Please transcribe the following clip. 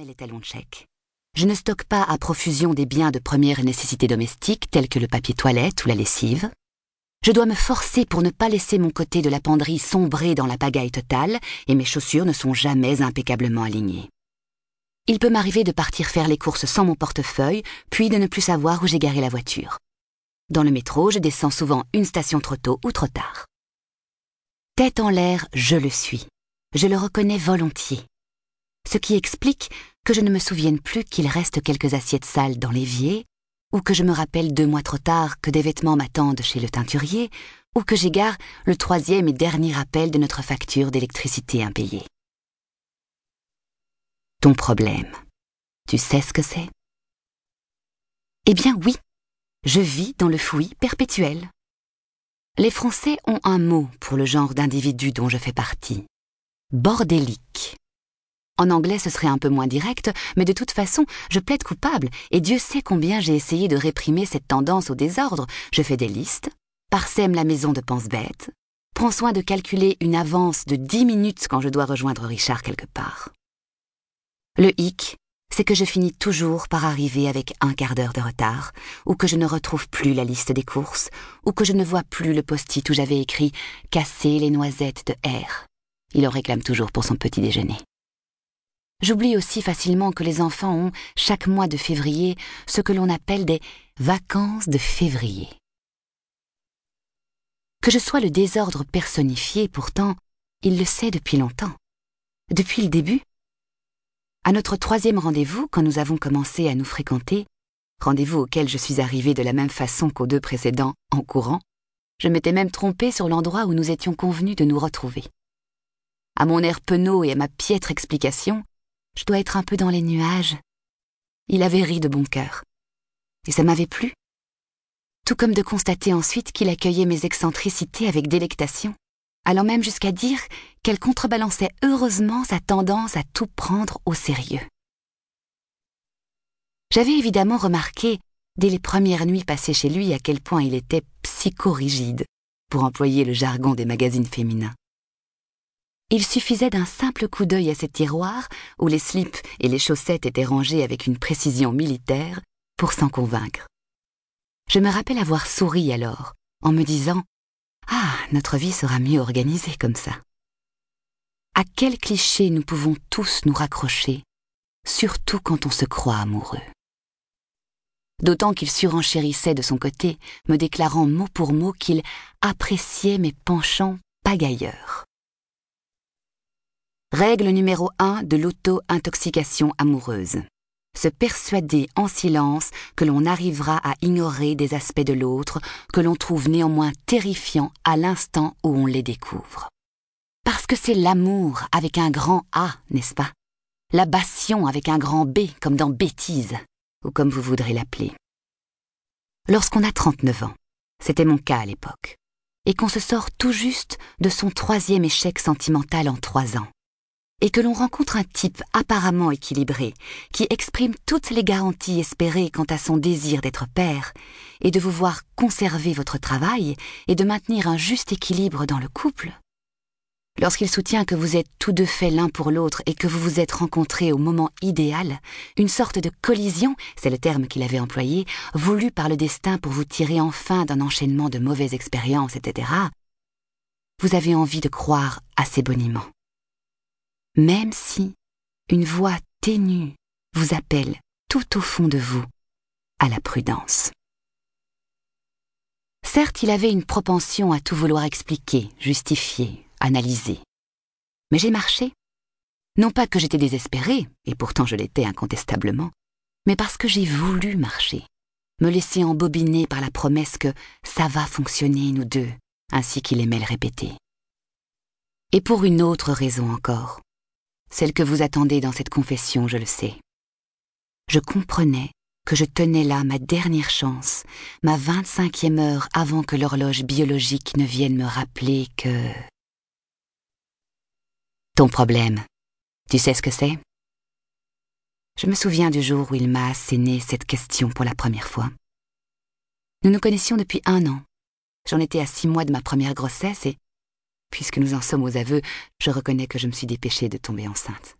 les talons de chèque. Je ne stocke pas à profusion des biens de première nécessité domestique tels que le papier toilette ou la lessive. Je dois me forcer pour ne pas laisser mon côté de la penderie sombrer dans la pagaille totale et mes chaussures ne sont jamais impeccablement alignées. Il peut m'arriver de partir faire les courses sans mon portefeuille, puis de ne plus savoir où j'ai garé la voiture. Dans le métro, je descends souvent une station trop tôt ou trop tard. Tête en l'air, je le suis. Je le reconnais volontiers. Ce qui explique que je ne me souvienne plus qu'il reste quelques assiettes sales dans l'évier, ou que je me rappelle deux mois trop tard que des vêtements m'attendent chez le teinturier, ou que j'égare le troisième et dernier rappel de notre facture d'électricité impayée. Ton problème, tu sais ce que c'est? Eh bien oui, je vis dans le fouillis perpétuel. Les Français ont un mot pour le genre d'individu dont je fais partie. Bordélique. En anglais, ce serait un peu moins direct, mais de toute façon, je plaide coupable, et Dieu sait combien j'ai essayé de réprimer cette tendance au désordre. Je fais des listes, parsème la maison de pense-bête, prends soin de calculer une avance de dix minutes quand je dois rejoindre Richard quelque part. Le hic, c'est que je finis toujours par arriver avec un quart d'heure de retard, ou que je ne retrouve plus la liste des courses, ou que je ne vois plus le post-it où j'avais écrit Casser les noisettes de R. Il en réclame toujours pour son petit déjeuner. J'oublie aussi facilement que les enfants ont, chaque mois de février, ce que l'on appelle des vacances de février. Que je sois le désordre personnifié, pourtant, il le sait depuis longtemps. Depuis le début. À notre troisième rendez-vous, quand nous avons commencé à nous fréquenter, rendez-vous auquel je suis arrivée de la même façon qu'aux deux précédents, en courant, je m'étais même trompée sur l'endroit où nous étions convenus de nous retrouver. À mon air penaud et à ma piètre explication, je dois être un peu dans les nuages. Il avait ri de bon cœur. Et ça m'avait plu. Tout comme de constater ensuite qu'il accueillait mes excentricités avec délectation, allant même jusqu'à dire qu'elle contrebalançait heureusement sa tendance à tout prendre au sérieux. J'avais évidemment remarqué, dès les premières nuits passées chez lui, à quel point il était psychorigide, pour employer le jargon des magazines féminins. Il suffisait d'un simple coup d'œil à ces tiroirs, où les slips et les chaussettes étaient rangés avec une précision militaire, pour s'en convaincre. Je me rappelle avoir souri alors, en me disant Ah, notre vie sera mieux organisée comme ça. À quel cliché nous pouvons tous nous raccrocher, surtout quand on se croit amoureux. D'autant qu'il surenchérissait de son côté, me déclarant mot pour mot qu'il appréciait mes penchants pagailleurs. Règle numéro 1 de l'auto-intoxication amoureuse. Se persuader en silence que l'on arrivera à ignorer des aspects de l'autre que l'on trouve néanmoins terrifiants à l'instant où on les découvre. Parce que c'est l'amour avec un grand A, n'est-ce pas? La passion avec un grand B, comme dans bêtise, ou comme vous voudrez l'appeler. Lorsqu'on a 39 ans, c'était mon cas à l'époque, et qu'on se sort tout juste de son troisième échec sentimental en trois ans, et que l'on rencontre un type apparemment équilibré, qui exprime toutes les garanties espérées quant à son désir d'être père, et de vous voir conserver votre travail et de maintenir un juste équilibre dans le couple, lorsqu'il soutient que vous êtes tous deux faits l'un pour l'autre et que vous vous êtes rencontrés au moment idéal, une sorte de collision, c'est le terme qu'il avait employé, voulu par le destin pour vous tirer enfin d'un enchaînement de mauvaises expériences, etc., vous avez envie de croire assez boniment même si une voix ténue vous appelle tout au fond de vous à la prudence. Certes, il avait une propension à tout vouloir expliquer, justifier, analyser. Mais j'ai marché. Non pas que j'étais désespérée, et pourtant je l'étais incontestablement, mais parce que j'ai voulu marcher, me laisser embobiner par la promesse que ça va fonctionner, nous deux, ainsi qu'il aimait le répéter. Et pour une autre raison encore, celle que vous attendez dans cette confession, je le sais. Je comprenais que je tenais là ma dernière chance, ma vingt-cinquième heure avant que l'horloge biologique ne vienne me rappeler que... Ton problème, tu sais ce que c'est? Je me souviens du jour où il m'a asséné cette question pour la première fois. Nous nous connaissions depuis un an. J'en étais à six mois de ma première grossesse et Puisque nous en sommes aux aveux, je reconnais que je me suis dépêchée de tomber enceinte.